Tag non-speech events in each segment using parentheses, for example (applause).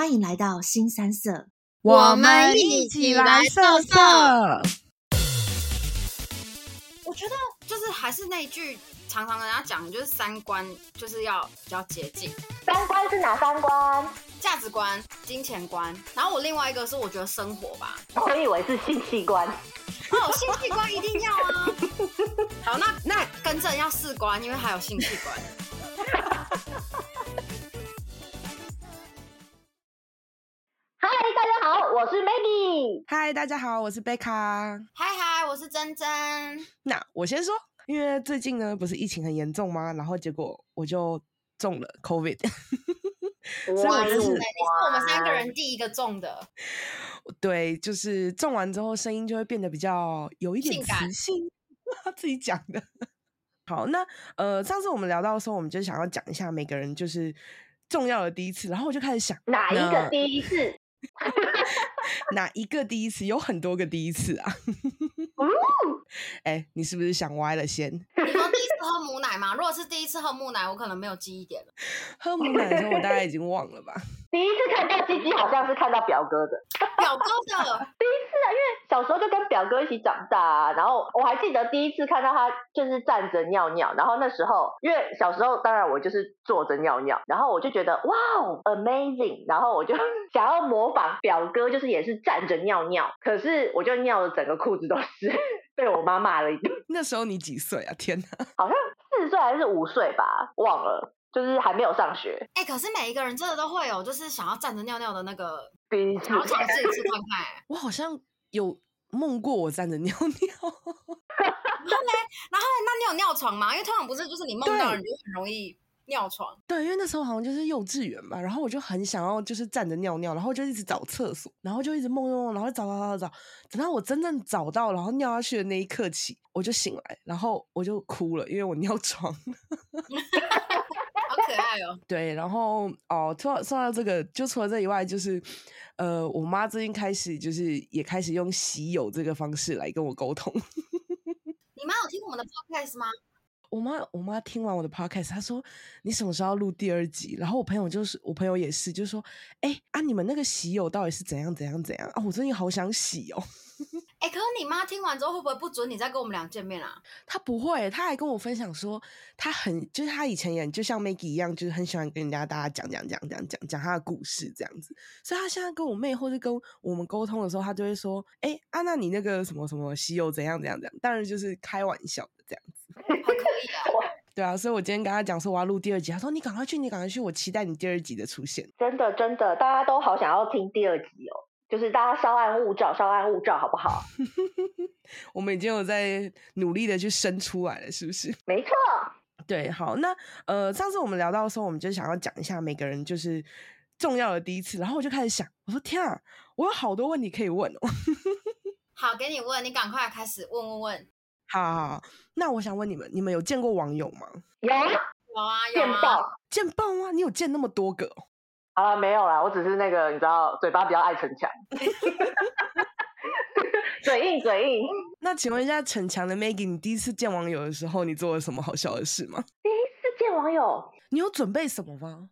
欢迎来到新三色，我们一起来色色。我觉得就是还是那一句，常常跟人家讲，就是三观就是要比较接近。三观是哪三观？价值观、金钱观。然后我另外一个是我觉得生活吧。我以为是性器官。哦，性器官一定要啊。(laughs) 好，那那更正要四观，因为还有性器官。(laughs) 我是 Maggie。嗨，大家好，我是贝卡。嗨嗨，我是珍珍。那我先说，因为最近呢，不是疫情很严重吗？然后结果我就中了 COVID。(laughs) 所以我就是，你是我们三个人第一个中的。对，就是中完之后声音就会变得比较有一点磁性。他 (laughs) 自己讲的。好，那呃，上次我们聊到的时候，我们就想要讲一下每个人就是重要的第一次，然后我就开始想，哪一个第一次？(laughs) 哪一个第一次？有很多个第一次啊！(laughs) 哎、欸，你是不是想歪了先？(laughs) 喝母奶吗？如果是第一次喝母奶，我可能没有记忆点了。(laughs) 喝母奶的时候，我大概已经忘了吧。(laughs) 第一次看到鸡鸡，好像是看到表哥的。(laughs) 表哥的第一次啊，因为小时候就跟表哥一起长大啊。然后我还记得第一次看到他就是站着尿尿，然后那时候因为小时候当然我就是坐着尿尿，然后我就觉得哇哦，amazing，然后我就想要模仿表哥，就是也是站着尿尿，可是我就尿的整个裤子都是，被我妈骂了一顿。(laughs) 那时候你几岁啊？天哪，(laughs) 好像四岁还是五岁吧，忘了。就是还没有上学，哎、欸，可是每一个人真的都会有，就是想要站着尿尿的那个，第一次，然后尝试一次看看。我好像有梦过我站着尿尿，(laughs) 然后呢，然后那你有尿床吗？因为通常不是，就是你梦到你就很容易尿床。对，因为那时候好像就是幼稚园嘛，然后我就很想要就是站着尿尿，然后就一直找厕所，然后就一直梦梦梦，然后找找找找找，等到我真正找到，然后尿下去的那一刻起，我就醒来，然后我就哭了，因为我尿床。(laughs) 好可爱哦，对，然后哦，说说到这个，就除了这以外，就是呃，我妈最近开始就是也开始用喜友这个方式来跟我沟通。(laughs) 你妈有听我们的 podcast 吗？我妈，我妈听完我的 podcast，她说你什么时候录第二集？然后我朋友就是，我朋友也是，就说，哎啊，你们那个洗友到底是怎样怎样怎样啊？我最近好想洗哦。哎、欸，可是你妈听完之后会不会不准你再跟我们俩见面啊？她不会，她还跟我分享说，她很就是她以前也就像 Maggie 一样，就是很喜欢跟人家大家讲讲讲讲讲讲她的故事这样子。所以她现在跟我妹或者跟我们沟通的时候，她就会说，哎、欸，啊，那你那个什么什么西游怎样怎样怎样？当然就是开玩笑的这样子。还可以啊。对啊，所以我今天跟她讲说我要录第二集，她说你赶快去，你赶快去，我期待你第二集的出现。真的真的，大家都好想要听第二集哦。就是大家稍安勿躁，稍安勿躁，好不好？(laughs) 我们已经有在努力的去生出来了，是不是？没错。(laughs) 对，好，那呃，上次我们聊到的时候，我们就想要讲一下每个人就是重要的第一次，然后我就开始想，我说天啊，我有好多问题可以问哦。(laughs) 好，给你问，你赶快开始问问问。好，好，好，那我想问你们，你们有见过网友吗？有，有啊，有啊，见报，见报啊？你有见那么多个？啊，没有啦，我只是那个，你知道，嘴巴比较爱逞强，(laughs) 嘴硬嘴硬。那请问一下，逞强的 Maggie，你第一次见网友的时候，你做了什么好笑的事吗？第一次见网友，你有准备什么吗？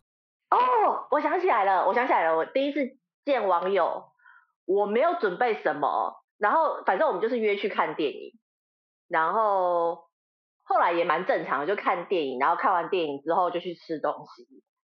哦，我想起来了，我想起来了，我第一次见网友，我没有准备什么，然后反正我们就是约去看电影，然后后来也蛮正常的，就看电影，然后看完电影之后就去吃东西，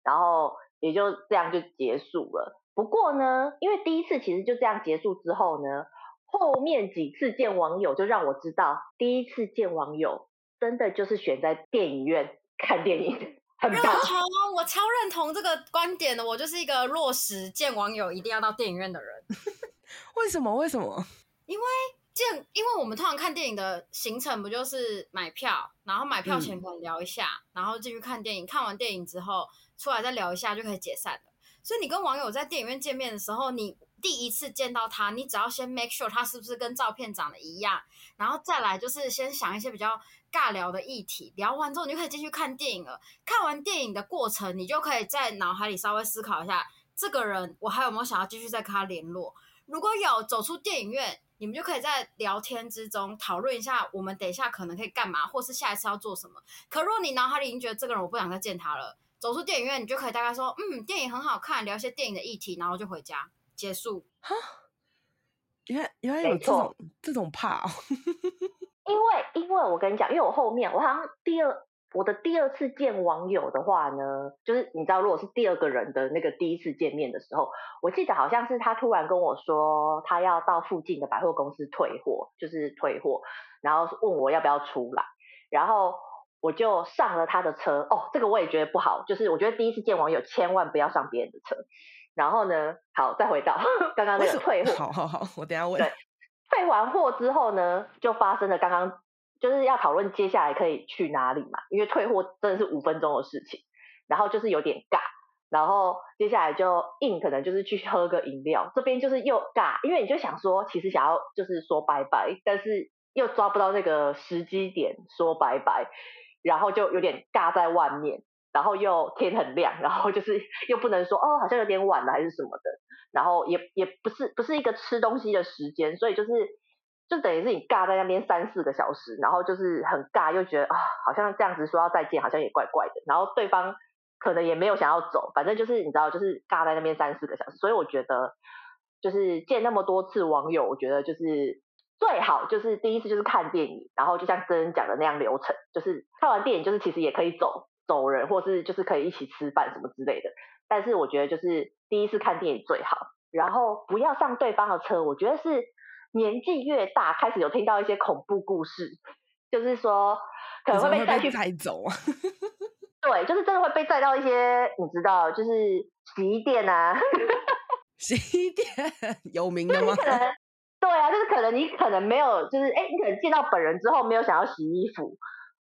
然后。也就这样就结束了。不过呢，因为第一次其实就这样结束之后呢，后面几次见网友就让我知道，第一次见网友真的就是选在电影院看电影，很棒。认同，我超认同这个观点的。我就是一个落实见网友一定要到电影院的人。(laughs) 为什么？为什么？因为见，因为我们通常看电影的行程不就是买票，然后买票前可能聊一下，嗯、然后进去看电影，看完电影之后。出来再聊一下就可以解散了。所以你跟网友在电影院见面的时候，你第一次见到他，你只要先 make sure 他是不是跟照片长得一样，然后再来就是先想一些比较尬聊的议题。聊完之后，你就可以继续看电影了。看完电影的过程，你就可以在脑海里稍微思考一下，这个人我还有没有想要继续再跟他联络？如果有，走出电影院，你们就可以在聊天之中讨论一下，我们等一下可能可以干嘛，或是下一次要做什么。可若你脑海里已经觉得这个人我不想再见他了。走出电影院，你就可以大概说，嗯，电影很好看，聊一些电影的议题，然后就回家结束。哈，原来原来有这种这种怕哦。(laughs) 因为因为我跟你讲，因为我后面我好像第二。我的第二次见网友的话呢，就是你知道，如果是第二个人的那个第一次见面的时候，我记得好像是他突然跟我说，他要到附近的百货公司退货，就是退货，然后问我要不要出来，然后我就上了他的车。哦，这个我也觉得不好，就是我觉得第一次见网友千万不要上别人的车。然后呢，好，再回到刚刚那个退货，好好好，我等下问。对，退完货之后呢，就发生了刚刚。就是要讨论接下来可以去哪里嘛，因为退货真的是五分钟的事情，然后就是有点尬，然后接下来就硬可能就是去喝个饮料，这边就是又尬，因为你就想说其实想要就是说拜拜，但是又抓不到那个时机点说拜拜，然后就有点尬在外面，然后又天很亮，然后就是 (laughs) 又不能说哦好像有点晚了还是什么的，然后也也不是不是一个吃东西的时间，所以就是。就等于是你尬在那边三四个小时，然后就是很尬，又觉得啊，好像这样子说要再见，好像也怪怪的。然后对方可能也没有想要走，反正就是你知道，就是尬在那边三四个小时。所以我觉得，就是见那么多次网友，我觉得就是最好就是第一次就是看电影，然后就像真人讲的那样流程，就是看完电影就是其实也可以走走人，或是就是可以一起吃饭什么之类的。但是我觉得就是第一次看电影最好，然后不要上对方的车，我觉得是。年纪越大，开始有听到一些恐怖故事，就是说可能会被带去带走啊。(laughs) 对，就是真的会被带到一些你知道，就是洗衣店啊。(laughs) 洗衣店有名的吗？可能 (laughs) 对啊，就是可能你可能没有，就是哎，你可能见到本人之后没有想要洗衣服，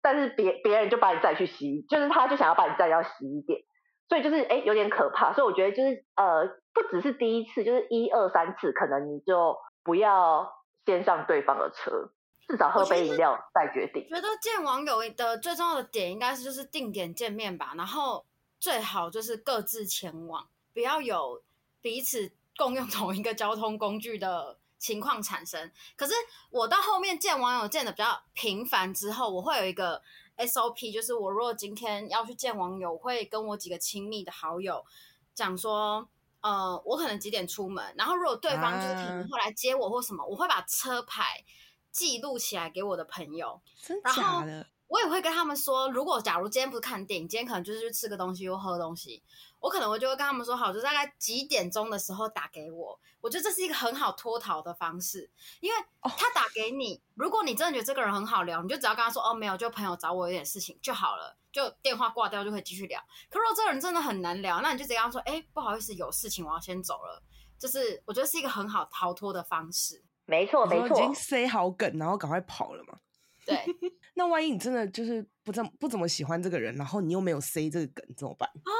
但是别别人就把你带去洗，就是他就想要把你带到洗衣店，所以就是哎有点可怕。所以我觉得就是呃，不只是第一次，就是一二三次，可能你就。不要先上对方的车，至少喝杯饮料再决定。觉得见网友的最重要的点应该是就是定点见面吧，然后最好就是各自前往，不要有彼此共用同一个交通工具的情况产生。可是我到后面见网友见的比较频繁之后，我会有一个 SOP，就是我如果今天要去见网友，我会跟我几个亲密的好友讲说。呃，我可能几点出门，然后如果对方就是可能会来接我或什么，啊、我会把车牌记录起来给我的朋友。真的假的？我也会跟他们说，如果假如今天不是看电影，今天可能就是去吃个东西或喝东西，我可能我就会跟他们说好，就大概几点钟的时候打给我。我觉得这是一个很好脱逃的方式，因为他打给你，哦、如果你真的觉得这个人很好聊，你就只要跟他说哦，没有，就朋友找我有点事情就好了。就电话挂掉就可以继续聊。可如果这个人真的很难聊，那你就直接跟他说：“哎、欸，不好意思，有事情，我要先走了。”就是我觉得是一个很好逃脱的方式。没错，没错，已经塞好梗，然后赶快跑了嘛。对。那万一你真的就是不怎不怎么喜欢这个人，然后你又没有 C 这个梗，怎么办？哦，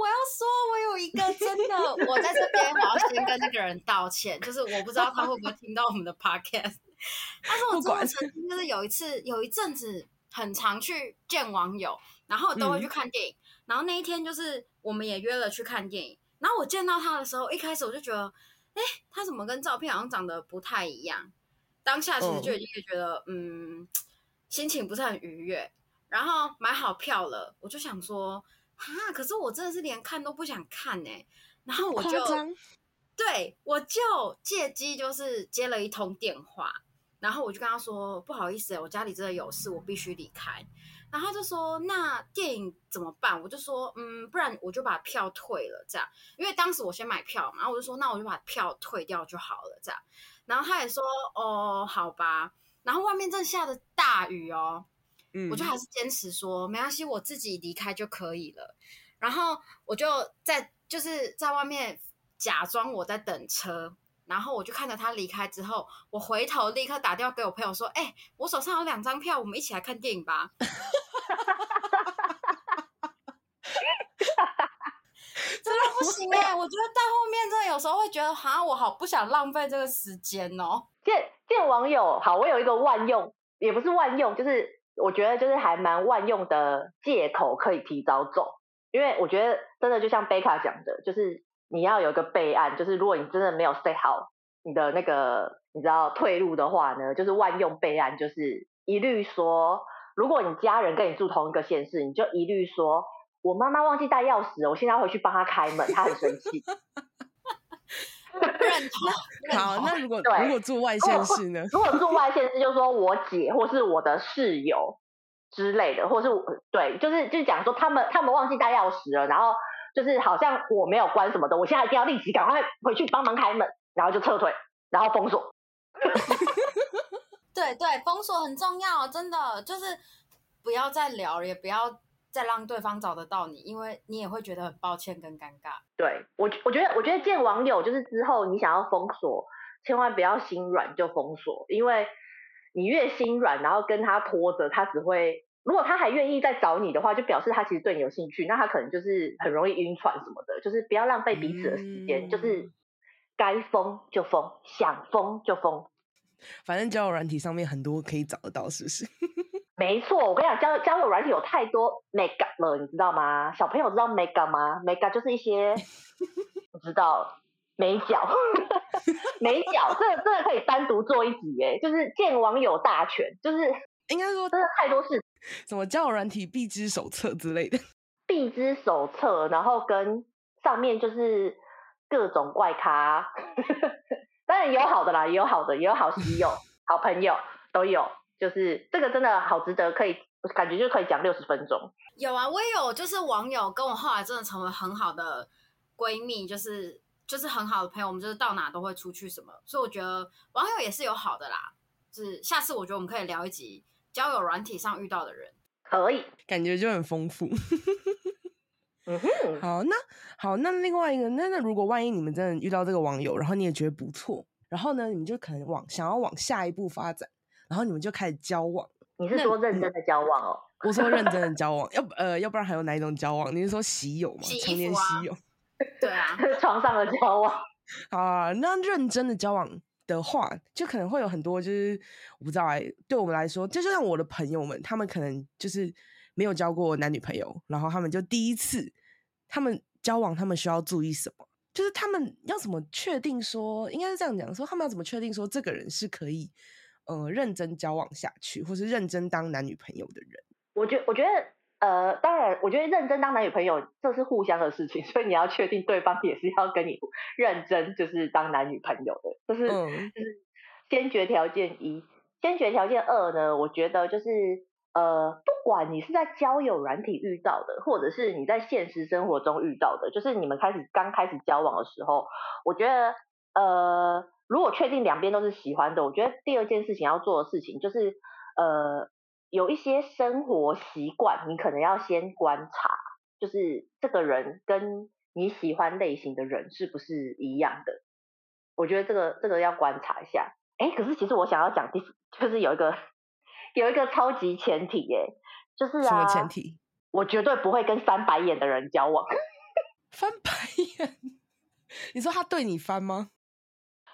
我要说，我有一个真的，我在这边我要先跟那个人道歉，就是我不知道他会不会听到我们的 podcast，(laughs) 但是我真的曾经就是有一次有一阵子很常去见网友。然后都会去看电影，嗯、然后那一天就是我们也约了去看电影。然后我见到他的时候，一开始我就觉得，哎，他怎么跟照片好像长得不太一样？当下其实就已经觉得，嗯，嗯，心情不是很愉悦。然后买好票了，我就想说，哈，可是我真的是连看都不想看呢。然后我就，对，我就借机就是接了一通电话，然后我就跟他说，不好意思，我家里真的有事，我必须离开。然后他就说：“那电影怎么办？”我就说：“嗯，不然我就把票退了，这样。因为当时我先买票嘛，然后我就说：‘那我就把票退掉就好了，这样。’然后他也说：‘哦，好吧。’然后外面正下着大雨哦，嗯，我就还是坚持说没关系，我自己离开就可以了。然后我就在就是在外面假装我在等车。”然后我就看着他离开之后，我回头立刻打电话给我朋友说：“哎、欸，我手上有两张票，我们一起来看电影吧。(laughs) ”真的不行哎、欸！我觉得到后面真的有时候会觉得，哈，我好不想浪费这个时间哦。见见网友好，我有一个万用，也不是万用，就是我觉得就是还蛮万用的借口，可以提早走。因为我觉得真的就像贝卡讲的，就是。你要有个备案，就是如果你真的没有 set 好你的那个，你知道退路的话呢，就是万用备案，就是一律说，如果你家人跟你住同一个县市，你就一律说，我妈妈忘记带钥匙，我现在回去帮她开门，她很生气。(laughs) 认同。好，那如果对如果住外县市呢？如果住外县市，就是说我姐或是我的室友之类的，或是我对，就是就是讲说他们他们忘记带钥匙了，然后就是好像我没有关什么的，我现在一定要立即赶快回去帮忙开门，然后就撤退，然后封锁。(laughs) (laughs) 对对，封锁很重要，真的就是不要再聊了，也不要再让对方找得到你，因为你也会觉得很抱歉跟尴尬。对我，我觉得，我觉得见网友就是之后你想要封锁，千万不要心软就封锁，因为你越心软，然后跟他拖着，他只会，如果他还愿意再找你的话，就表示他其实对你有兴趣，那他可能就是很容易晕船什么的，就是不要浪费彼此的时间，嗯、就是该封就封，想封就封。反正交友软体上面很多可以找得到，是不是？(laughs) 没错，我跟你讲，交交友软体有太多 mega 了，你知道吗？小朋友知道 mega 吗？mega 就是一些 (laughs) 不知道美角，美角，(laughs) 这个这个可以单独做一集耶，就是见网友大全，就是应该说真的太多事，什么交友软体必知手册之类的，必知手册，然后跟上面就是各种怪咖。(laughs) 当然有好的啦，也有好的，也有好基友、好朋友都有。就是这个真的好值得，可以感觉就可以讲六十分钟。有啊，我也有，就是网友跟我后来真的成为很好的闺蜜，就是就是很好的朋友，我们就是到哪都会出去什么。所以我觉得网友也是有好的啦。就是下次我觉得我们可以聊一集交友软体上遇到的人，可以，感觉就很丰富。(laughs) 嗯哼，好，那好，那另外一个，那那如果万一你们真的遇到这个网友，然后你也觉得不错，然后呢，你们就可能往想要往下一步发展，然后你们就开始交往。你是说认真的交往哦？(laughs) 我说认真的交往，要呃，要不然还有哪一种交往？你是说喜友吗？洗常年喜友？对啊，床上的交往。(laughs) 啊，那认真的交往的话，就可能会有很多，就是我不知道哎、欸，对我们来说，就像我的朋友们，他们可能就是没有交过男女朋友，然后他们就第一次，他们交往，他们需要注意什么？就是他们要怎么确定说，应该是这样讲说，他们要怎么确定说这个人是可以呃认真交往下去，或是认真当男女朋友的人？我觉我觉得呃，当然，我觉得认真当男女朋友这是互相的事情，(laughs) 所以你要确定对方也是要跟你认真，就是当男女朋友的，这是、嗯、就是先决条件一。先决条件二呢，我觉得就是呃，不管你是在交友软体遇到的，或者是你在现实生活中遇到的，就是你们开始刚开始交往的时候，我觉得呃，如果确定两边都是喜欢的，我觉得第二件事情要做的事情就是呃。有一些生活习惯，你可能要先观察，就是这个人跟你喜欢类型的人是不是一样的？我觉得这个这个要观察一下。哎，可是其实我想要讲第，就是有一个有一个超级前提，耶，就是啊，什么前提？我绝对不会跟翻白眼的人交往。翻白眼？(laughs) 你说他对你翻吗？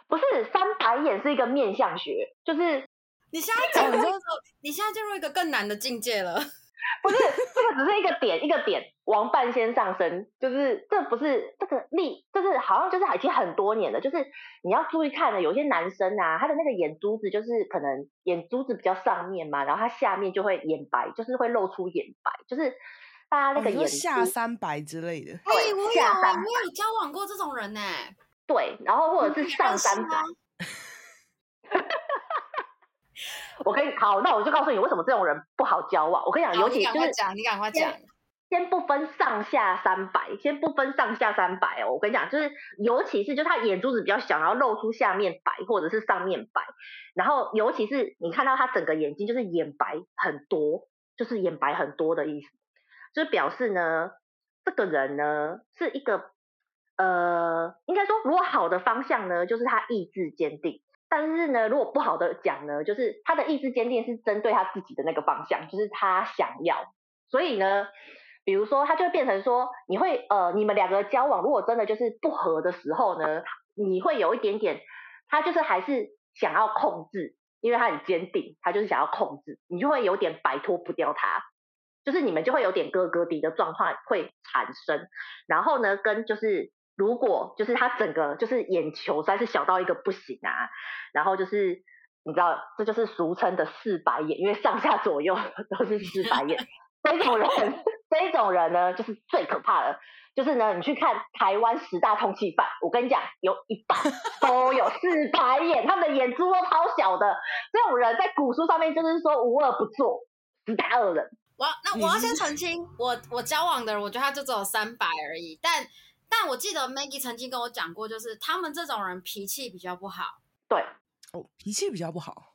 不是，翻白眼是一个面相学，就是。你现在进入一个，你现在进入一个更难的境界了。(laughs) 不是，这个只是一个点，一个点，王半仙上身，就是这不是这个力，就是好像就是已经很多年了。就是你要注意看的，有些男生啊，他的那个眼珠子就是可能眼珠子比较上面嘛，然后他下面就会眼白，就是会露出眼白，就是大家那个眼、哦、下三白之类的。哎、欸，我有，我有交往过这种人呢。对，然后或者是上三白。(laughs) 我可以好，那我就告诉你为什么这种人不好交往。我跟你讲，尤其就是讲，你赶快讲。先不分上下三白，先不分上下三白哦。我跟你讲，就是尤其是就他眼珠子比较小，然后露出下面白或者是上面白，然后尤其是你看到他整个眼睛就是眼白很多，就是眼白很多的意思，就是表示呢，这个人呢是一个呃，应该说如果好的方向呢，就是他意志坚定。但是呢，如果不好的讲呢，就是他的意志坚定是针对他自己的那个方向，就是他想要。所以呢，比如说他就会变成说，你会呃，你们两个交往，如果真的就是不合的时候呢，你会有一点点，他就是还是想要控制，因为他很坚定，他就是想要控制，你就会有点摆脱不掉他，就是你们就会有点哥哥弟的状况会产生。然后呢，跟就是。如果就是他整个就是眼球实在是小到一个不行啊，然后就是你知道，这就是俗称的四白眼，因为上下左右 (laughs) 都是四白眼，这种人这一种人呢，就是最可怕的。就是呢，你去看台湾十大通缉犯，我跟你讲，有一半 (laughs) 都有四白眼，他们的眼珠都超小的。这种人在古书上面就是说无恶不作，十大恶人。我那我要先澄清，我我交往的人，我觉得他就只有三白而已。但但我记得 Maggie 曾经跟我讲过，就是他们这种人脾气比较不好。对，哦，脾气比较不好。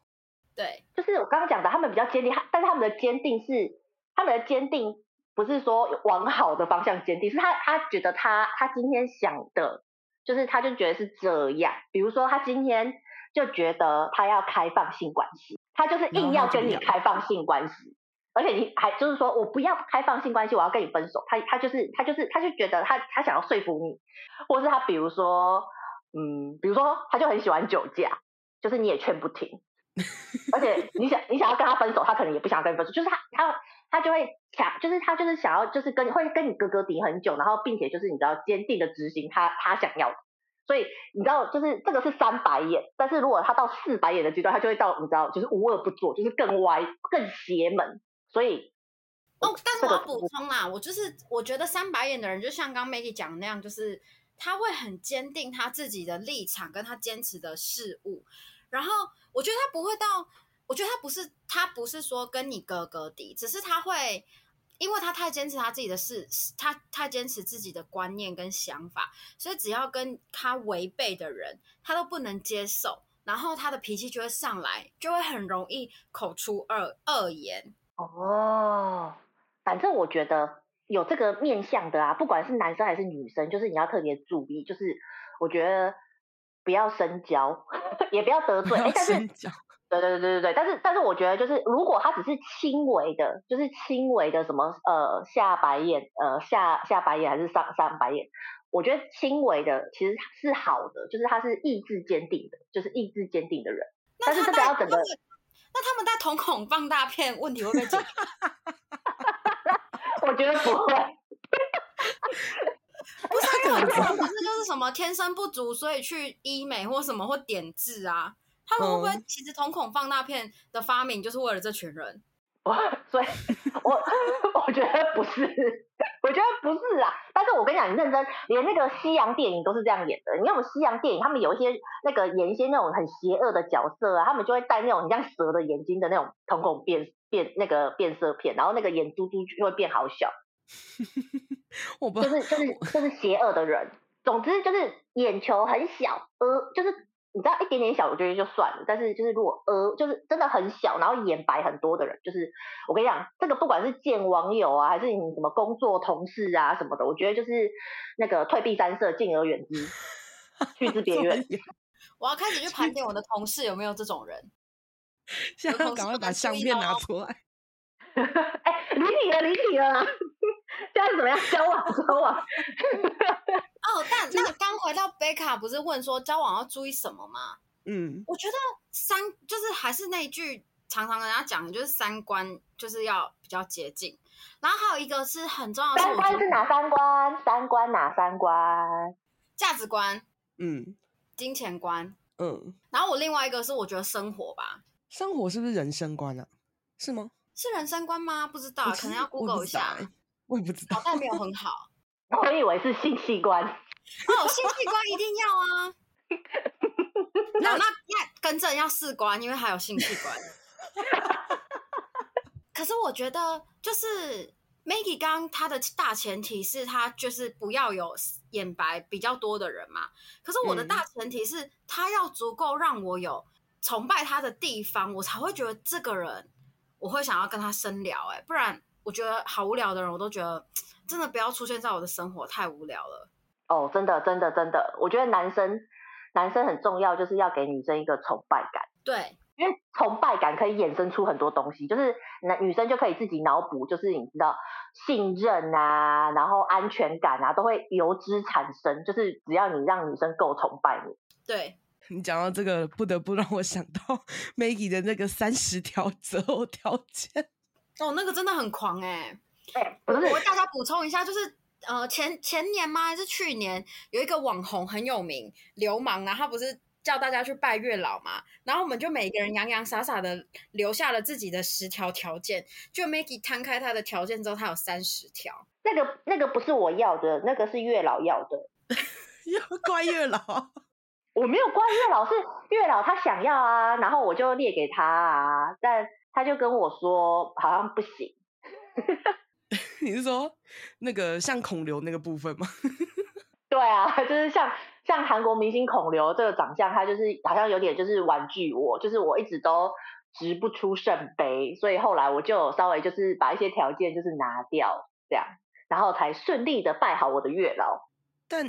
对，就是我刚刚讲的，他们比较坚定，但是他们的坚定是他们的坚定。不是说往好的方向坚定，是他他觉得他他今天想的，就是他就觉得是这样。比如说他今天就觉得他要开放性关系，他就是硬要跟你开放性关系，而且你还就是说我不要开放性关系，我要跟你分手。他他就是他就是他就觉得他他想要说服你，或是他比如说嗯，比如说他就很喜欢酒驾，就是你也劝不停，(laughs) 而且你想你想要跟他分手，他可能也不想跟你分手，就是他他。他就会想，就是他就是想要，就是跟会跟你哥哥顶很久，然后并且就是你知道坚定的执行他他想要的，所以你知道就是这个是三白眼，但是如果他到四白眼的阶段，他就会到你知道就是无恶不作，就是更歪更邪门，所以哦，但是我要补充啦，我就是我觉得三白眼的人就像刚 Maggie 讲的那样，就是他会很坚定他自己的立场跟他坚持的事物，然后我觉得他不会到。我觉得他不是，他不是说跟你哥哥敌，只是他会，因为他太坚持他自己的事，他太坚持自己的观念跟想法，所以只要跟他违背的人，他都不能接受，然后他的脾气就会上来，就会很容易口出恶恶言。哦，反正我觉得有这个面向的啊，不管是男生还是女生，就是你要特别注意，就是我觉得不要深交，(laughs) 也不要得罪，哎，但是。对对对对对，但是但是我觉得就是如果他只是轻微的，就是轻微的什么呃下白眼呃下下白眼还是上上白眼，我觉得轻微的其实是好的，就是他是意志坚定的，就是意志坚定的人。但是这个要整个，那他们戴瞳孔放大片问题会不会解决？(laughs) 我觉得不会。(laughs) 不是因为 (laughs) 不是就是什么天生不足，所以去医美或什么或点痣啊。他们会不会其实瞳孔放大片的发明就是为了这群人？我 (laughs) 所以我 (laughs) 我觉得不是，我觉得不是啊。但是我跟你讲，你认真，连那个西洋电影都是这样演的。你看我们西洋电影，他们有一些那个演一些那种很邪恶的角色啊，他们就会戴那种很像蛇的眼睛的那种瞳孔变变那个变色片，然后那个眼珠珠就会变好小。(laughs) 我不就是就是就是邪恶的人。总之就是眼球很小，呃，就是。你知道一点点小，我觉得就算了。但是就是如果呃，就是真的很小，然后眼白很多的人，就是我跟你讲，这个不管是见网友啊，还是你什么工作同事啊什么的，我觉得就是那个退避三舍，敬而远之，去之别 (laughs) 院。我要开始去盘点我的同事有没有这种人。(laughs) 现在赶快把相片拿出来。(laughs) 哎、欸，离题了，离题了。现在怎么样？交往，交往。哦，但那刚回到贝卡，不是问说交往要注意什么吗？嗯，我觉得三就是还是那一句常常跟人家讲的，就是三观就是要比较接近。然后还有一个是很重要的，三观是哪三观？三观哪三观？价值观，嗯，金钱观，嗯。然后我另外一个是我觉得生活吧，生活是不是人生观啊？是吗？是人生观吗？不知道，可能要 Google 一下。我也不知道，脑袋没有很好。我以为是性器官。哦，性器官一定要啊。那那那更正要试官，因为还有性器官。可是我觉得，就是 Maggie 刚他的大前提是他就是不要有眼白比较多的人嘛。可是我的大前提是他要足够让我有崇拜他的地方，我才会觉得这个人我会想要跟他深聊。哎，不然。我觉得好无聊的人，我都觉得真的不要出现在我的生活，太无聊了。哦，真的，真的，真的，我觉得男生男生很重要，就是要给女生一个崇拜感。对，因为崇拜感可以衍生出很多东西，就是男女生就可以自己脑补，就是你知道信任啊，然后安全感啊，都会由之产生。就是只要你让女生够崇拜你。对，(laughs) 你讲到这个，不得不让我想到 (laughs) Maggie 的那个三十条择偶条件。哦，那个真的很狂哎、欸！哎、欸，我为大家补充一下，就是呃前前年吗？还是去年有一个网红很有名，流氓啊，他不是叫大家去拜月老嘛，然后我们就每个人洋洋洒洒的留下了自己的十条条件，就 Maggie 摊开他的条件之后，他有三十条。那个那个不是我要的，那个是月老要的。(laughs) 要怪月老？(laughs) 我没有怪月老，是月老他想要啊，然后我就列给他啊，但他就跟我说好像不行。(laughs) 你是说那个像孔刘那个部分吗？(laughs) 对啊，就是像像韩国明星孔刘这个长相，他就是好像有点就是婉拒我，就是我一直都直不出圣杯，所以后来我就稍微就是把一些条件就是拿掉，这样，然后才顺利的拜好我的月老。但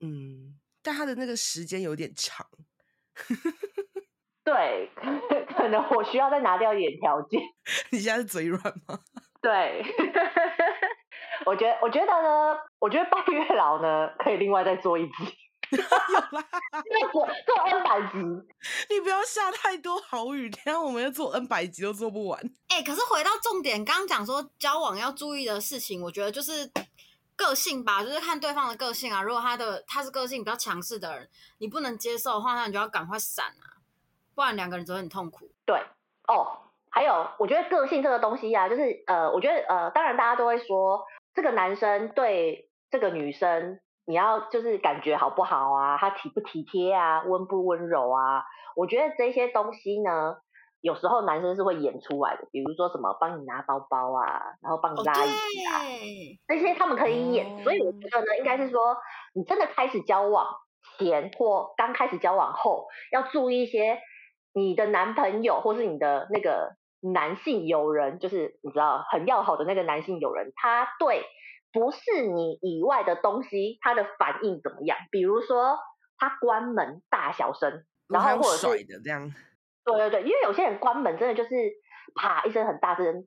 嗯，但他的那个时间有点长。对，(laughs) 可能我需要再拿掉一点条件。(laughs) 你现在是嘴软吗？(laughs) 对。我觉得，我觉得呢，我觉得拜月老呢，可以另外再做一集，有啦，做做 N 百集，你不要下太多好语，这样我们要做 N 百集都做不完。哎、欸，可是回到重点，刚刚讲说交往要注意的事情，我觉得就是个性吧，就是看对方的个性啊。如果他的他是个性比较强势的人，你不能接受的话，那你就要赶快闪啊，不然两个人只会很痛苦。对，哦，还有，我觉得个性这个东西啊，就是呃，我觉得呃，当然大家都会说。这个男生对这个女生，你要就是感觉好不好啊？他体不体贴啊？温不温柔啊？我觉得这些东西呢，有时候男生是会演出来的，比如说什么帮你拿包包啊，然后帮你拉椅子啊，这些他们可以演。所以我觉得呢，应该是说，你真的开始交往前或刚开始交往后，要注意一些你的男朋友或是你的那个。男性友人就是你知道很要好的那个男性友人，他对不是你以外的东西，他的反应怎么样？比如说他关门大小声，然后或者是甩的这样。对对对，因为有些人关门真的就是啪一声很大声。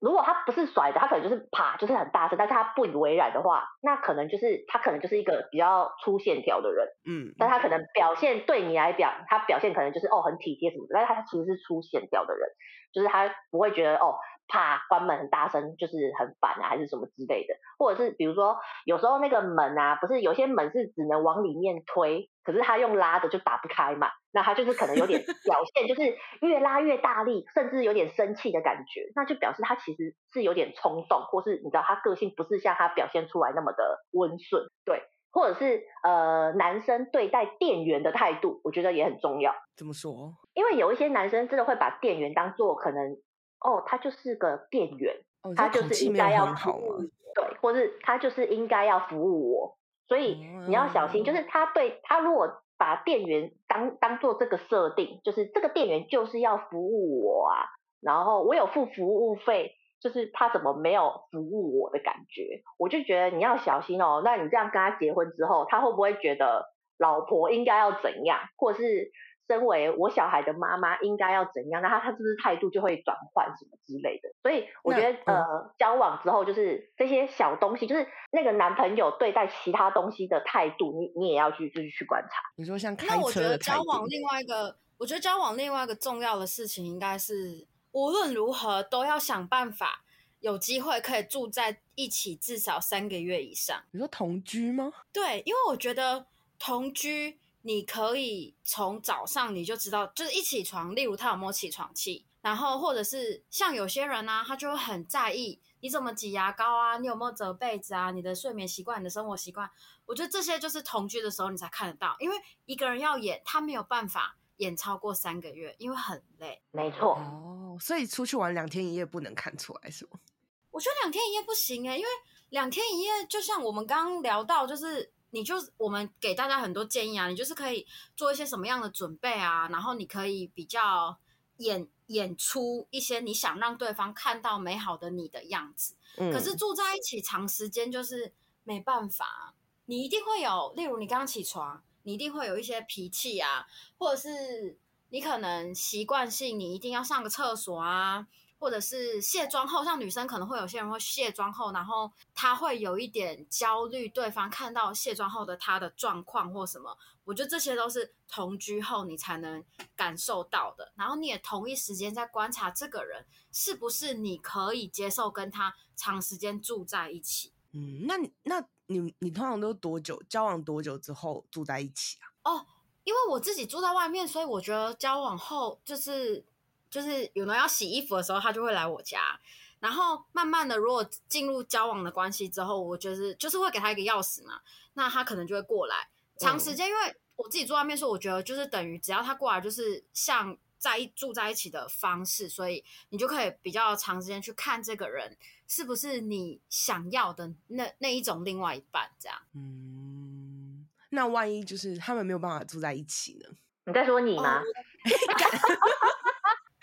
如果他不是甩的，他可能就是啪，就是很大声，但是他不以为然的话，那可能就是他可能就是一个比较粗线条的人，嗯，但他可能表现对你来讲，他表现可能就是哦很体贴什么的，但是他其实是粗线条的人，就是他不会觉得哦。怕关门很大声，就是很烦啊，还是什么之类的，或者是比如说有时候那个门啊，不是有些门是只能往里面推，可是他用拉的就打不开嘛，那他就是可能有点 (laughs) 表现，就是越拉越大力，甚至有点生气的感觉，那就表示他其实是有点冲动，或是你知道他个性不是像他表现出来那么的温顺，对，或者是呃男生对待店员的态度，我觉得也很重要。怎么说？因为有一些男生真的会把店员当做可能。哦，他就是个店员，哦、他就是应该要服务，对，或是他就是应该要服务我，所以你要小心，就是他对他如果把店员当当做这个设定，就是这个店员就是要服务我啊，然后我有付服务费，就是他怎么没有服务我的感觉，我就觉得你要小心哦，那你这样跟他结婚之后，他会不会觉得老婆应该要怎样，或者是？身为我小孩的妈妈，应该要怎样？那他他是不是态度就会转换什么之类的？所以我觉得，嗯、呃，交往之后就是这些小东西，就是那个男朋友对待其他东西的态度，你你也要去就是去观察。你说像开车的，那我觉得交往另外一个，我觉得交往另外一个重要的事情，应该是无论如何都要想办法有机会可以住在一起至少三个月以上。你说同居吗？对，因为我觉得同居。你可以从早上你就知道，就是一起床，例如他有没有起床气，然后或者是像有些人呢、啊，他就会很在意你怎么挤牙膏啊，你有没有折被子啊，你的睡眠习惯、你的生活习惯，我觉得这些就是同居的时候你才看得到，因为一个人要演，他没有办法演超过三个月，因为很累。没错。哦，所以出去玩两天一夜不能看出来是吗？我觉得两天一夜不行哎、欸，因为两天一夜就像我们刚刚聊到，就是。你就我们给大家很多建议啊，你就是可以做一些什么样的准备啊，然后你可以比较演演出一些你想让对方看到美好的你的样子。嗯。可是住在一起长时间就是没办法，你一定会有，例如你刚起床，你一定会有一些脾气啊，或者是你可能习惯性你一定要上个厕所啊。或者是卸妆后，像女生可能会有些人会卸妆后，然后她会有一点焦虑，对方看到卸妆后的她的状况或什么，我觉得这些都是同居后你才能感受到的。然后你也同一时间在观察这个人是不是你可以接受跟他长时间住在一起。嗯，那那你你通常都多久交往多久之后住在一起啊？哦。因为我自己住在外面，所以我觉得交往后就是就是有人要洗衣服的时候，他就会来我家。然后慢慢的，如果进入交往的关系之后，我就是就是会给他一个钥匙嘛，那他可能就会过来。长时间，因为我自己住外面，所以我觉得就是等于只要他过来，就是像在住在一起的方式，所以你就可以比较长时间去看这个人是不是你想要的那那一种另外一半这样。嗯，那万一就是他们没有办法住在一起呢？(laughs) 你在说你吗？Oh, (laughs)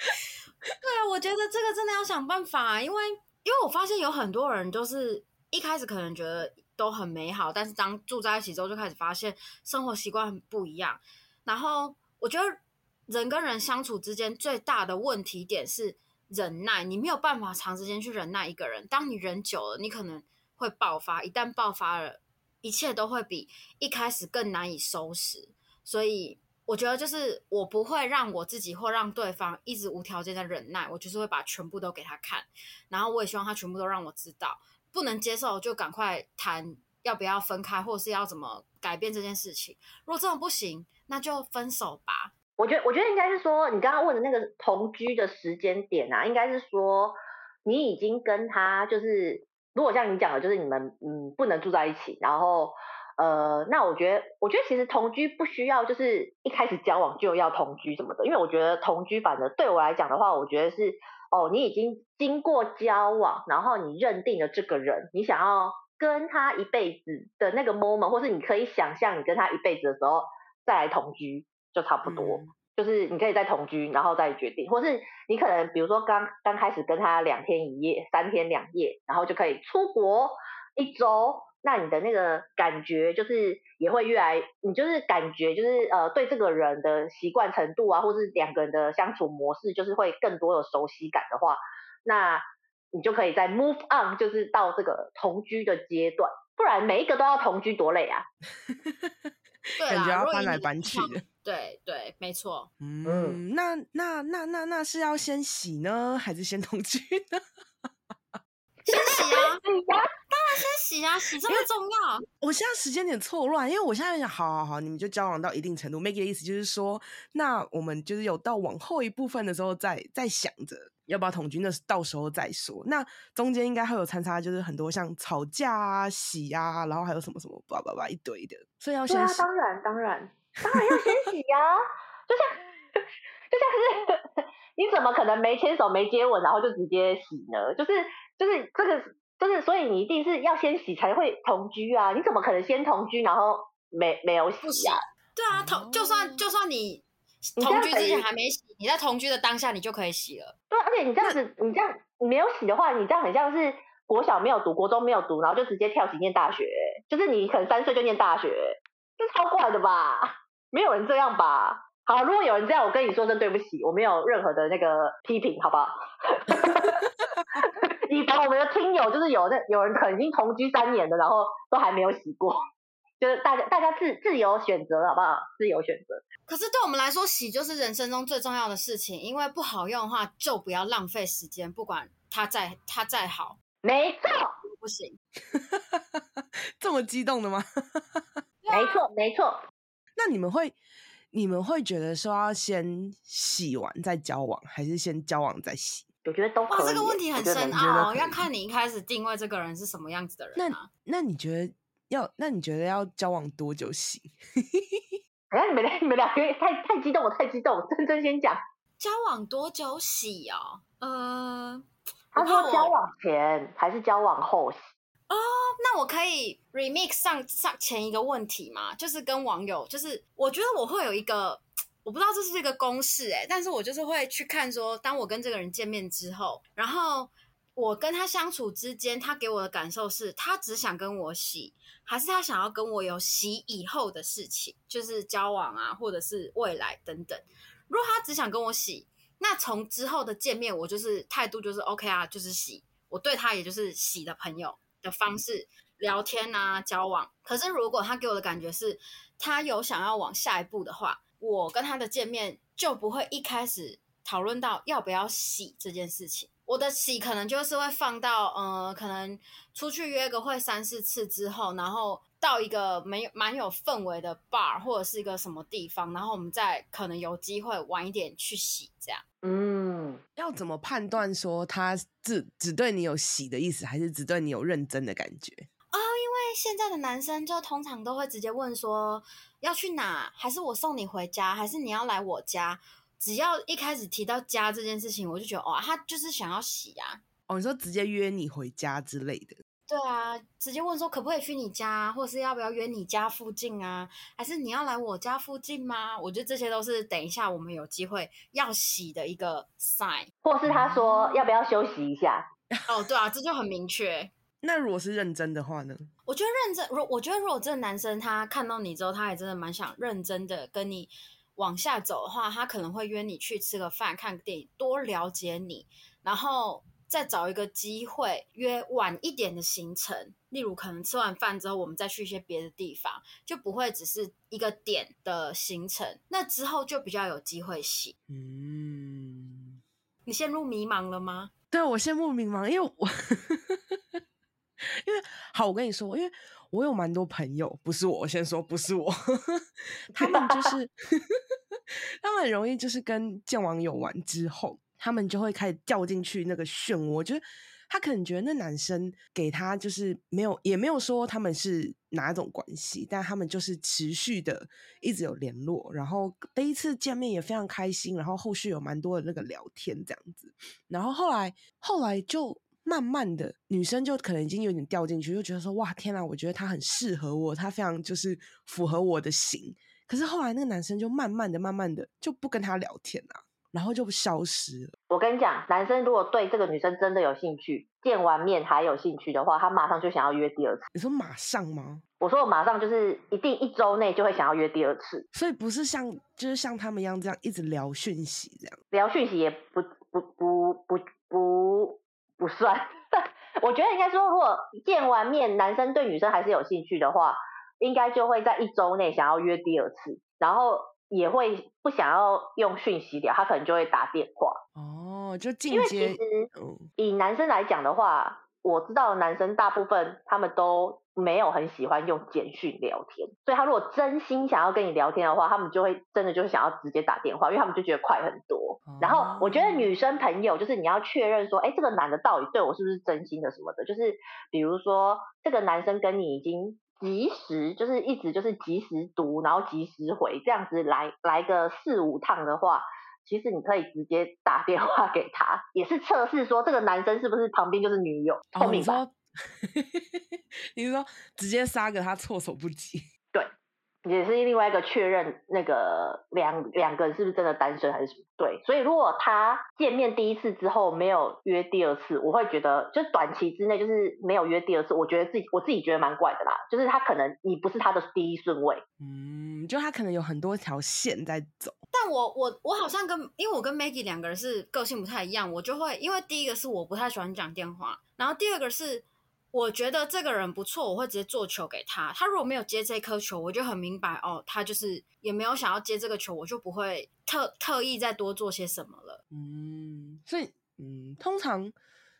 (laughs) 对啊，我觉得这个真的要想办法，因为因为我发现有很多人都是一开始可能觉得都很美好，但是当住在一起之后，就开始发现生活习惯很不一样。然后我觉得人跟人相处之间最大的问题点是忍耐，你没有办法长时间去忍耐一个人。当你忍久了，你可能会爆发，一旦爆发了，一切都会比一开始更难以收拾。所以。我觉得就是我不会让我自己或让对方一直无条件的忍耐，我就是会把全部都给他看，然后我也希望他全部都让我知道，不能接受就赶快谈要不要分开，或是要怎么改变这件事情。如果这种不行，那就分手吧。我觉得，我觉得应该是说，你刚刚问的那个同居的时间点啊，应该是说你已经跟他就是，如果像你讲的，就是你们嗯不能住在一起，然后。呃，那我觉得，我觉得其实同居不需要就是一开始交往就要同居什么的，因为我觉得同居反正对我来讲的话，我觉得是哦，你已经经过交往，然后你认定了这个人，你想要跟他一辈子的那个 moment，或是你可以想象你跟他一辈子的时候再来同居就差不多，嗯、就是你可以再同居，然后再决定，或是你可能比如说刚刚开始跟他两天一夜、三天两夜，然后就可以出国一周。那你的那个感觉就是也会越来，你就是感觉就是呃对这个人的习惯程度啊，或是两个人的相处模式，就是会更多有熟悉感的话，那你就可以再 move on，就是到这个同居的阶段，不然每一个都要同居多累啊！(laughs) 对感觉要搬来搬去的。对对，没错。嗯，那那那那那是要先洗呢，还是先同居呢？(laughs) 先洗啊！(laughs) 先洗啊，洗这么重要。我现在时间点错乱，因为我现在想，好好好，你们就交往到一定程度。Maggie 的意思就是说，那我们就是有到往后一部分的时候再，再再想着要不要同居，那到时候再说。那中间应该会有参差，就是很多像吵架啊、洗啊，然后还有什么什么叭叭叭一堆的，所以要先洗。对啊，当然当然当然要先洗呀、啊，就像就像是 (laughs) 你怎么可能没牵手没接吻，然后就直接洗呢？就是。就是这个，就是所以你一定是要先洗才会同居啊！你怎么可能先同居然后没没有洗啊？对啊，同就算就算你同居之前还没洗，你在同居的当下你就可以洗了。对，而且你这样子，你这样你没有洗的话，你这样很像是国小没有读，国中没有读，然后就直接跳级念大学。就是你可能三岁就念大学，这超怪的吧？(laughs) 没有人这样吧？好，如果有人这样，我跟你说声对不起，我没有任何的那个批评，好不好？(laughs) (laughs) 以防我们的听友就是有那有人可能已经同居三年的，然后都还没有洗过，就是大家大家自自由选择，好不好？自由选择。可是对我们来说，洗就是人生中最重要的事情，因为不好用的话，就不要浪费时间，不管它再它再好，没错，不行。(laughs) 这么激动的吗？(laughs) 没错，没错。那你们会你们会觉得说要先洗完再交往，还是先交往再洗？我觉得都可以。哇，这个问题很深奥，要看你一开始定位这个人是什么样子的人，啊。那那你觉得要？那你觉得要交往多久洗？(laughs) 哎，你们俩你们俩太太激动我，太激动了。真真先讲，交往多久洗哦？呃，他说交往前还是交往后洗？哦，那我可以 remix 上上前一个问题吗？就是跟网友，就是我觉得我会有一个。我不知道这是不是一个公式诶，但是我就是会去看说，当我跟这个人见面之后，然后我跟他相处之间，他给我的感受是他只想跟我洗，还是他想要跟我有洗以后的事情，就是交往啊，或者是未来等等。如果他只想跟我洗，那从之后的见面，我就是态度就是 OK 啊，就是洗，我对他也就是洗的朋友的方式聊天啊，交往。可是如果他给我的感觉是，他有想要往下一步的话。我跟他的见面就不会一开始讨论到要不要洗这件事情。我的洗可能就是会放到，呃，可能出去约个会三四次之后，然后到一个没有蛮有氛围的 bar 或者是一个什么地方，然后我们再可能有机会晚一点去洗，这样。嗯，要怎么判断说他只只对你有洗的意思，还是只对你有认真的感觉？现在的男生就通常都会直接问说要去哪，还是我送你回家，还是你要来我家？只要一开始提到家这件事情，我就觉得哦，他就是想要洗啊。哦，你说直接约你回家之类的？对啊，直接问说可不可以去你家，或者是要不要约你家附近啊？还是你要来我家附近吗？我觉得这些都是等一下我们有机会要洗的一个 sign，或是他说要不要休息一下？哦，对啊，这就很明确。那如果是认真的话呢？我觉得认真，如我觉得如果这个男生他看到你之后，他也真的蛮想认真的跟你往下走的话，他可能会约你去吃个饭、看个电影，多了解你，然后。再找一个机会约晚一点的行程，例如可能吃完饭之后，我们再去一些别的地方，就不会只是一个点的行程。那之后就比较有机会洗。嗯，你陷入迷茫了吗？对，我陷入迷茫，因为我因为好，我跟你说，因为我有蛮多朋友，不是我，我先说不是我，(laughs) 他们就 (laughs) 是他们很容易就是跟见网友玩之后。他们就会开始掉进去那个漩涡，就是他可能觉得那男生给他就是没有，也没有说他们是哪种关系，但他们就是持续的一直有联络，然后第一次见面也非常开心，然后后续有蛮多的那个聊天这样子，然后后来后来就慢慢的女生就可能已经有点掉进去，就觉得说哇天啊，我觉得他很适合我，他非常就是符合我的型，可是后来那个男生就慢慢的慢慢的就不跟他聊天了啊。然后就消失了。我跟你讲，男生如果对这个女生真的有兴趣，见完面还有兴趣的话，他马上就想要约第二次。你说马上吗？我说我马上就是一定一周内就会想要约第二次。所以不是像就是像他们一样这样一直聊讯息这样。聊讯息也不不不不不不算。(laughs) 我觉得应该说，如果见完面，男生对女生还是有兴趣的话，应该就会在一周内想要约第二次，然后。也会不想要用讯息聊，他可能就会打电话。哦，就进阶。因为其实以男生来讲的话，我知道男生大部分他们都没有很喜欢用简讯聊天，所以他如果真心想要跟你聊天的话，他们就会真的就是想要直接打电话，因为他们就觉得快很多。哦。然后我觉得女生朋友就是你要确认说，哎，这个男的到底对我是不是真心的什么的，就是比如说这个男生跟你已经。及时就是一直就是及时读，然后及时回，这样子来来个四五趟的话，其实你可以直接打电话给他，也是测试说这个男生是不是旁边就是女友，聪明吧？哦，(laughs) 你说，你说直接杀个他措手不及。(laughs) 对也是另外一个确认，那个两两个人是不是真的单身还是什么？对，所以如果他见面第一次之后没有约第二次，我会觉得就短期之内就是没有约第二次，我觉得自己我自己觉得蛮怪的啦，就是他可能你不是他的第一顺位，嗯，就他可能有很多条线在走。但我我我好像跟因为我跟 Maggie 两个人是个性不太一样，我就会因为第一个是我不太喜欢讲电话，然后第二个是。我觉得这个人不错，我会直接做球给他。他如果没有接这颗球，我就很明白哦，他就是也没有想要接这个球，我就不会特特意再多做些什么了。嗯，所以嗯，通常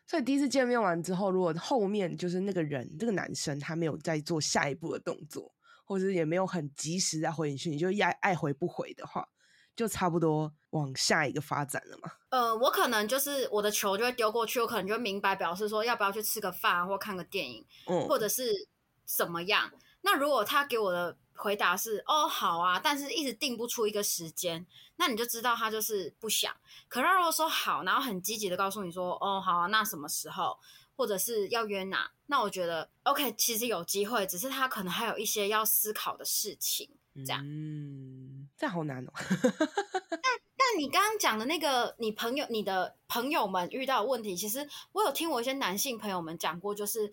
所以第一次见面完之后，如果后面就是那个人这个男生他没有再做下一步的动作，或者也没有很及时在回你讯，你就爱爱回不回的话。就差不多往下一个发展了嘛。呃，我可能就是我的球就会丢过去，我可能就明白表示说要不要去吃个饭或看个电影，嗯，或者是怎么样。那如果他给我的回答是哦好啊，但是一直定不出一个时间，那你就知道他就是不想。可是如果说好，然后很积极的告诉你说哦好啊，那什么时候或者是要约哪，那我觉得 OK，其实有机会，只是他可能还有一些要思考的事情，这样。嗯。这好难哦！(laughs) 但但你刚刚讲的那个，你朋友、你的朋友们遇到的问题，其实我有听我一些男性朋友们讲过，就是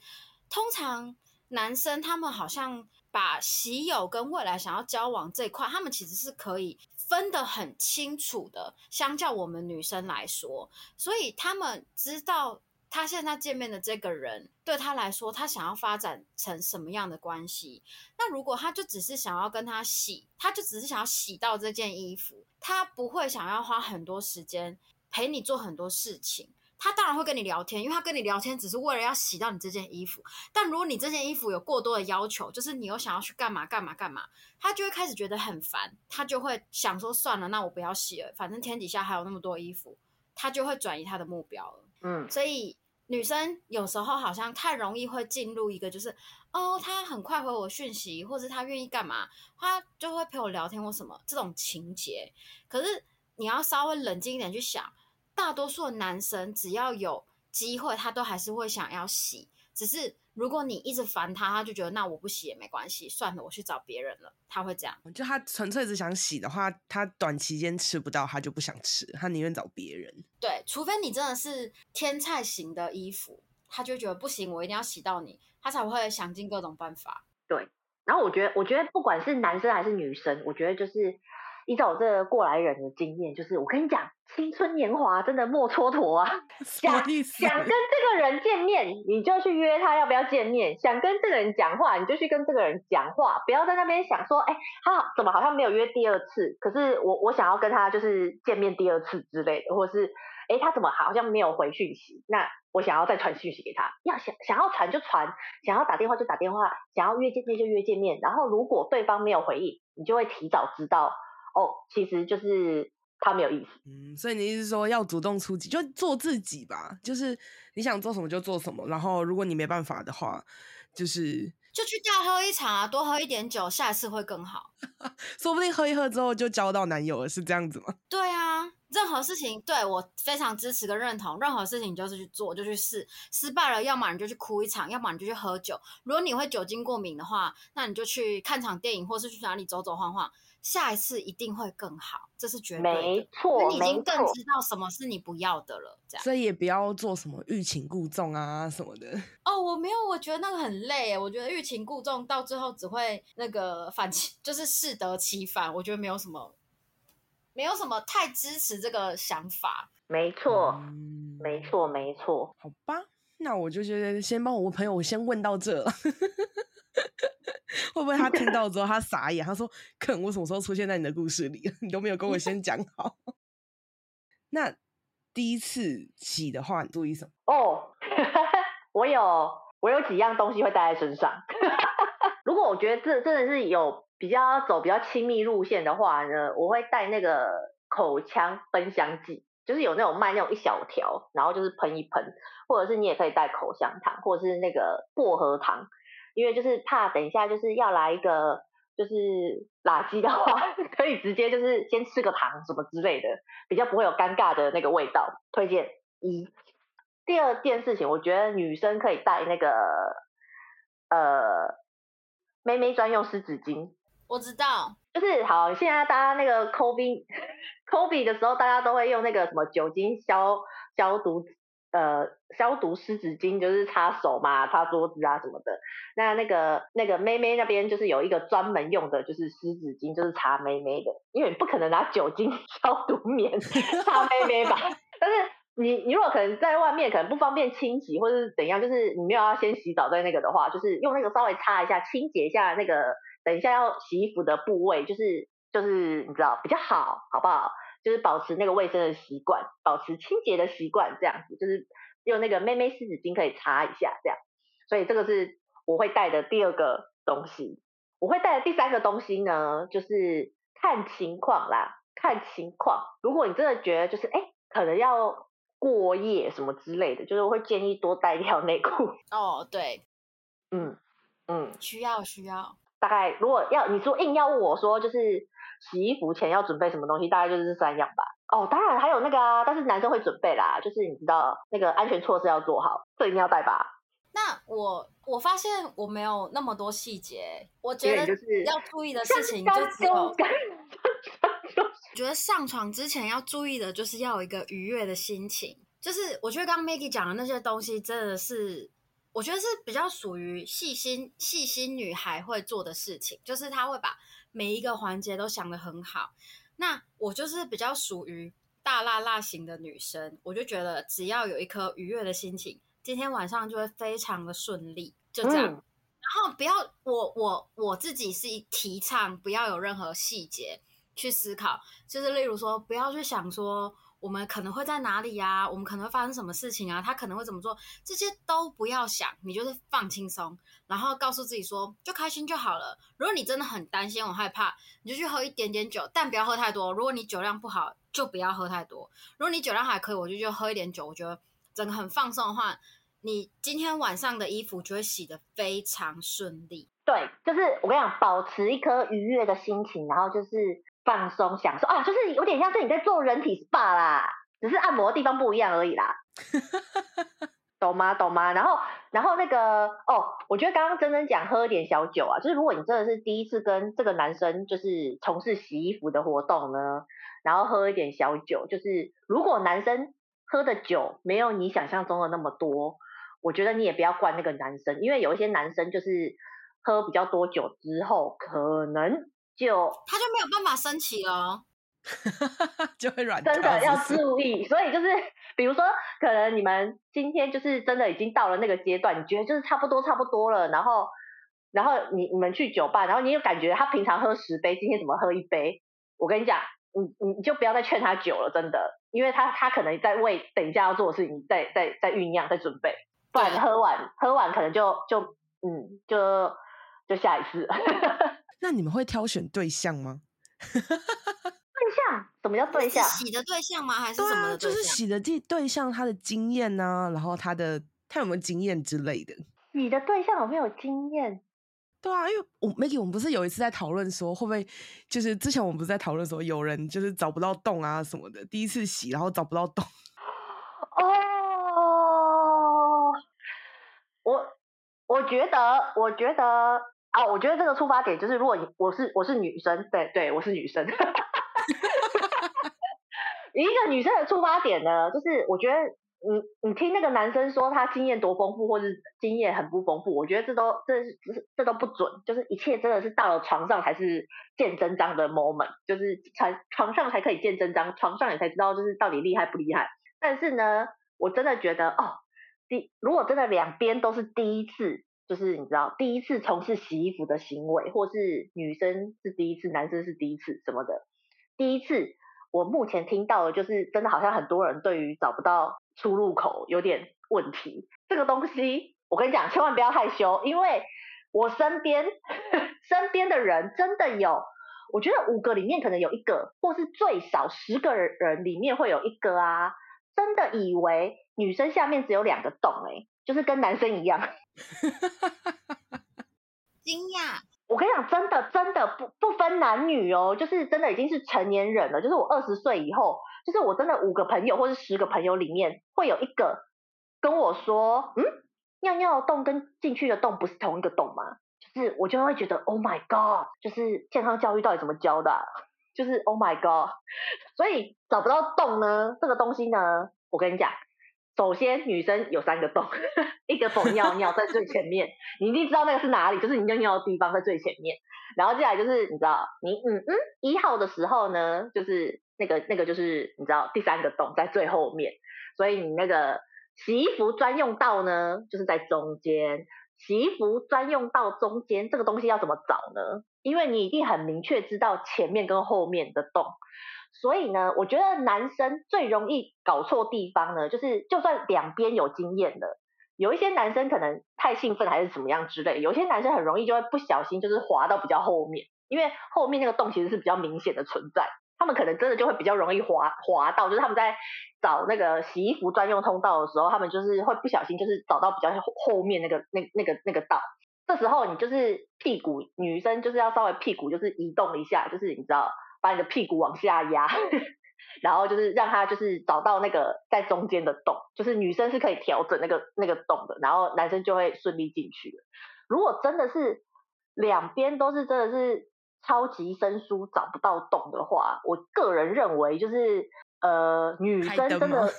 通常男生他们好像把喜友跟未来想要交往这一块，他们其实是可以分得很清楚的，相较我们女生来说，所以他们知道。他现在见面的这个人，对他来说，他想要发展成什么样的关系？那如果他就只是想要跟他洗，他就只是想要洗到这件衣服，他不会想要花很多时间陪你做很多事情，他当然会跟你聊天，因为他跟你聊天只是为了要洗到你这件衣服。但如果你这件衣服有过多的要求，就是你又想要去干嘛干嘛干嘛，他就会开始觉得很烦，他就会想说算了，那我不要洗了，反正天底下还有那么多衣服，他就会转移他的目标了。嗯，所以女生有时候好像太容易会进入一个就是哦，他很快回我讯息，或是他愿意干嘛，他就会陪我聊天或什么这种情节。可是你要稍微冷静一点去想。大多数的男生只要有机会，他都还是会想要洗。只是如果你一直烦他，他就觉得那我不洗也没关系，算了，我去找别人了。他会这样。就他纯粹只想洗的话，他短期间吃不到，他就不想吃，他宁愿找别人。对，除非你真的是天菜型的衣服，他就觉得不行，我一定要洗到你，他才会想尽各种办法。对。然后我觉得，我觉得不管是男生还是女生，我觉得就是。依照我这个过来人的经验，就是我跟你讲，青春年华真的莫蹉跎啊！(laughs) 想想跟这个人见面，你就去约他要不要见面；想跟这个人讲话，你就去跟这个人讲话。不要在那边想说，哎、欸，他怎么好像没有约第二次？可是我我想要跟他就是见面第二次之类的，或者是，哎、欸，他怎么好像没有回讯息？那我想要再传讯息给他，要想想要传就传，想要打电话就打电话，想要约见面就约见面。然后如果对方没有回应，你就会提早知道。哦，其实就是他没有意思。嗯，所以你意思是说要主动出击，就做自己吧。就是你想做什么就做什么。然后如果你没办法的话，就是就去大喝一场啊，多喝一点酒，下一次会更好。(laughs) 说不定喝一喝之后就交到男友了，是这样子吗？对啊，任何事情对我非常支持跟认同。任何事情就是去做，就去试。失败了，要么你就去哭一场，要么你就去喝酒。如果你会酒精过敏的话，那你就去看场电影，或是去哪里走走晃晃。下一次一定会更好，这是绝对的。没错，你已经更知道什么是你不要的了，这样。所以也不要做什么欲擒故纵啊什么的。(laughs) 哦，我没有，我觉得那个很累。我觉得欲擒故纵到最后只会那个反其，(laughs) 就是适得其反。我觉得没有什么，没有什么太支持这个想法。没错，嗯、没错，没错。好吧，那我就觉得先帮我朋友，先问到这。(laughs) 会不会他听到之后他傻眼？他说：“肯，我什么时候出现在你的故事里？(laughs) 你都没有跟我先讲好。”那第一次洗的话，你注意什么？哦，(laughs) 我有我有几样东西会带在身上。(laughs) 如果我觉得这真的是有比较走比较亲密路线的话呢，我会带那个口腔喷香剂，就是有那种卖那种一小条，然后就是喷一喷，或者是你也可以带口香糖，或者是那个薄荷糖。因为就是怕等一下就是要来一个就是垃圾的话，(laughs) 可以直接就是先吃个糖什么之类的，比较不会有尴尬的那个味道。推荐一。第二件事情，我觉得女生可以带那个呃妹妹专用湿纸巾。我知道，就是好，现在大家那个 COVID COVID 的时候，大家都会用那个什么酒精消消毒。呃，消毒湿纸巾就是擦手嘛，擦桌子啊什么的。那那个那个妹妹那边就是有一个专门用的，就是湿纸巾，就是擦妹妹的。因为你不可能拿酒精 (laughs) 消毒棉 (laughs) 擦妹妹吧？但是你你如果可能在外面可能不方便清洗，或者是怎样，就是你没有要先洗澡在那个的话，就是用那个稍微擦一下，清洁一下那个等一下要洗衣服的部位，就是就是你知道比较好，好不好？就是保持那个卫生的习惯，保持清洁的习惯，这样子就是用那个妹妹湿纸巾可以擦一下，这样。所以这个是我会带的第二个东西。我会带的第三个东西呢，就是看情况啦，看情况。如果你真的觉得就是哎，可能要过夜什么之类的，就是我会建议多带一条内裤。哦，对，嗯嗯，需要需要。大概如果要你说硬要问我说就是。洗衣服前要准备什么东西？大概就是这三样吧。哦，当然还有那个啊，但是男生会准备啦，就是你知道那个安全措施要做好，这一定要带吧。那我我发现我没有那么多细节，我觉得要注意的事情就只有，我觉得上床之前要注意的就是要有一个愉悦的心情。就是我觉得刚刚 Maggie 讲的那些东西，真的是我觉得是比较属于细心细心女孩会做的事情，就是她会把。每一个环节都想得很好，那我就是比较属于大辣辣型的女生，我就觉得只要有一颗愉悦的心情，今天晚上就会非常的顺利，就这样。嗯、然后不要我我我自己是提倡不要有任何细节，去思考，就是例如说，不要去想说我们可能会在哪里呀，我们可能会发生什么事情啊，他可能会怎么做，这些都不要想，你就是放轻松，然后告诉自己说，就开心就好了。如果你真的很担心、很害怕，你就去喝一点点酒，但不要喝太多。如果你酒量不好，就不要喝太多。如果你酒量还可以，我就就喝一点酒。我觉得整个很放松的话。你今天晚上的衣服就会洗得非常顺利。对，就是我跟你讲，保持一颗愉悦的心情，然后就是放松享受啊，就是有点像是你在做人体 SPA 啦，只是按摩的地方不一样而已啦。(laughs) 懂吗？懂吗？然后，然后那个哦，我觉得刚刚真真讲喝一点小酒啊，就是如果你真的是第一次跟这个男生就是从事洗衣服的活动呢，然后喝一点小酒，就是如果男生喝的酒没有你想象中的那么多。我觉得你也不要怪那个男生，因为有一些男生就是喝比较多酒之后，可能就他就没有办法升旗了，(laughs) 就会软。真的要注意，所以就是比如说，可能你们今天就是真的已经到了那个阶段，你觉得就是差不多差不多了，然后然后你你们去酒吧，然后你又感觉他平常喝十杯，今天怎么喝一杯？我跟你讲，你你就不要再劝他酒了，真的，因为他他可能在为等一下要做的事情在在在酝酿，在准备。不然喝完喝完可能就就嗯就就下一次。(laughs) 那你们会挑选对象吗？(laughs) 对象？什么叫对象？洗的对象吗？还是什么的对象？对啊，就是洗的对对象，他的经验呢？然后他的他有没有经验之类的？你的对象有没有经验？对啊，因为我 Maggie，我们不是有一次在讨论说，会不会就是之前我们不是在讨论说，有人就是找不到洞啊什么的，第一次洗然后找不到洞。哦我我觉得，我觉得啊，我觉得这个出发点就是，如果你我是我是女生，对对，我是女生，(laughs) 一个女生的出发点呢，就是我觉得你你听那个男生说他经验多丰富，或是经验很不丰富，我觉得这都这是这都不准，就是一切真的是到了床上才是见真章的 moment，就是才床上才可以见真章，床上你才知道就是到底厉害不厉害。但是呢，我真的觉得哦。第，如果真的两边都是第一次，就是你知道第一次从事洗衣服的行为，或是女生是第一次，男生是第一次什么的，第一次我目前听到的就是真的好像很多人对于找不到出入口有点问题。这个东西我跟你讲，千万不要害羞，因为我身边 (laughs) 身边的人真的有，我觉得五个里面可能有一个，或是最少十个人里面会有一个啊，真的以为。女生下面只有两个洞，哎，就是跟男生一样。(laughs) 惊讶！我跟你讲，真的真的不不分男女哦，就是真的已经是成年人了。就是我二十岁以后，就是我真的五个朋友或者十个朋友里面，会有一个跟我说，嗯，尿尿的洞跟进去的洞不是同一个洞吗？就是我就会觉得，Oh my God，就是健康教育到底怎么教的啊？就是 Oh my God，所以找不到洞呢，这个东西呢，我跟你讲。首先，女生有三个洞，(laughs) 一个缝尿尿在最前面，(laughs) 你一定知道那个是哪里，就是你尿尿的地方在最前面。然后接下来就是你知道，你嗯嗯一号的时候呢，就是那个那个就是你知道第三个洞在最后面，所以你那个洗衣服专用道呢，就是在中间。洗衣服专用道中间这个东西要怎么找呢？因为你一定很明确知道前面跟后面的洞。所以呢，我觉得男生最容易搞错地方呢，就是就算两边有经验的，有一些男生可能太兴奋还是怎么样之类，有些男生很容易就会不小心就是滑到比较后面，因为后面那个洞其实是比较明显的存在，他们可能真的就会比较容易滑滑到，就是他们在找那个洗衣服专用通道的时候，他们就是会不小心就是找到比较后面那个那那个那个道，这时候你就是屁股，女生就是要稍微屁股就是移动一下，就是你知道。把你的屁股往下压，(laughs) 然后就是让他就是找到那个在中间的洞，就是女生是可以调整那个那个洞的，然后男生就会顺利进去了。如果真的是两边都是真的是超级生疏找不到洞的话，我个人认为就是呃女生真的，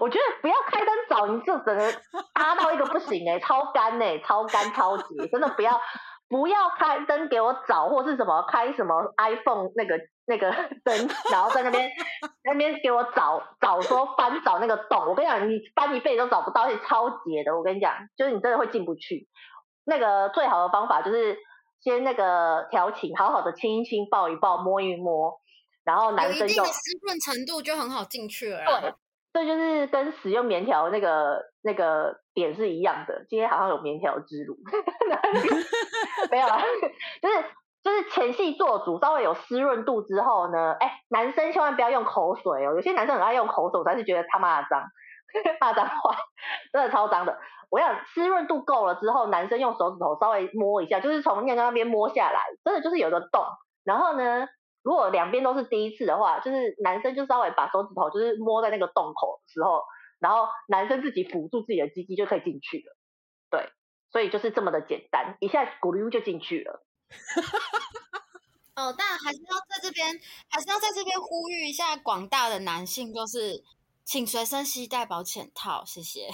我觉得不要开灯找，你就整个 (laughs) 搭到一个不行哎、欸，超干哎、欸，超干超级，真的不要。不要开灯给我找，或是什么开什么 iPhone 那个那个灯，(laughs) 然后在那边那边给我找找说翻找那个洞。我跟你讲，你翻一辈子都找不到，而且超级的。我跟你讲，就是你真的会进不去。那个最好的方法就是先那个调情，好好的亲一亲，抱一抱，摸一摸，然后男生就有一定的湿润程度就很好进去了。对，这就是跟使用棉条那个那个点是一样的。今天好像有棉条之路，(laughs) (laughs) 没有啊，(laughs) 就是就是前戏做足，稍微有湿润度之后呢，哎，男生千万不要用口水哦，有些男生很爱用口水，我才是觉得他妈的脏。骂脏话，真的超脏的。我想湿润度够了之后，男生用手指头稍微摸一下，就是从尿尿那边摸下来，真的就是有个洞。然后呢，如果两边都是第一次的话，就是男生就稍微把手指头就是摸在那个洞口的时候，然后男生自己辅助自己的鸡鸡就可以进去了。对，所以就是这么的简单，一下咕噜就进去了。(laughs) 哦，但还是要在这边，还是要在这边呼吁一下广大的男性，就是。请随身携带保险套，谢谢。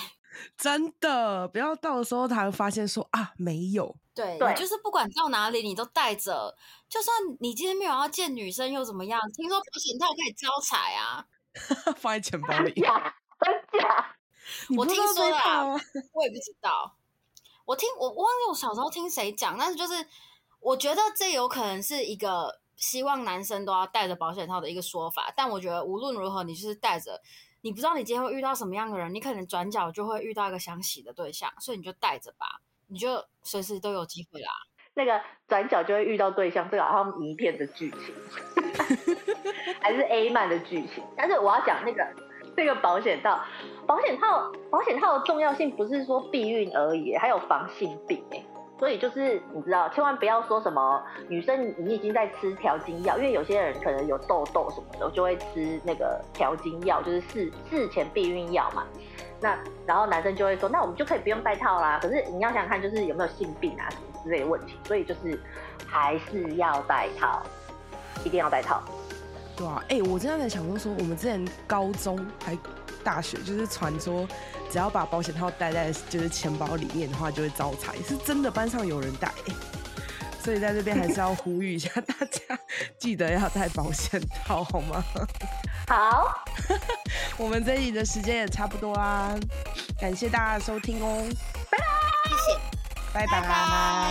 真的，不要到的时候他会发现说啊没有。对，对，就是不管到哪里你都带着，就算你今天没有要见女生又怎么样？听说保险套可以招财啊，(laughs) 放在钱包里。真假？真假？(laughs) 我听说的啊，我也不知道。我听我我忘记我小时候听谁讲，但是就是我觉得这有可能是一个希望男生都要带着保险套的一个说法，但我觉得无论如何，你就是带着。你不知道你今天会遇到什么样的人，你可能转角就会遇到一个想洗的对象，所以你就带着吧，你就随时都有机会啦。那个转角就会遇到对象，这个好像迷片的剧情，(laughs) 还是 A 漫的剧情。但是我要讲那个那个保险套，保险套保险套的重要性不是说避孕而已，还有防性病欸。所以就是你知道，千万不要说什么女生你已经在吃调经药，因为有些人可能有痘痘什么的，就会吃那个调经药，就是事事前避孕药嘛。那然后男生就会说，那我们就可以不用戴套啦。可是你要想想看，就是有没有性病啊什么之类的问题。所以就是还是要戴套，一定要戴套。对啊，哎、我真的在想说，说我们之前高中还大学，就是传说。只要把保险套带在就是钱包里面的话，就会招财，是真的。班上有人带，所以在这边还是要呼吁一下大家，记得要带保险套，好吗？好，(laughs) 我们这里的时间也差不多啦，感谢大家的收听哦，拜拜，谢谢，拜拜。拜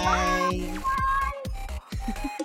拜。(laughs)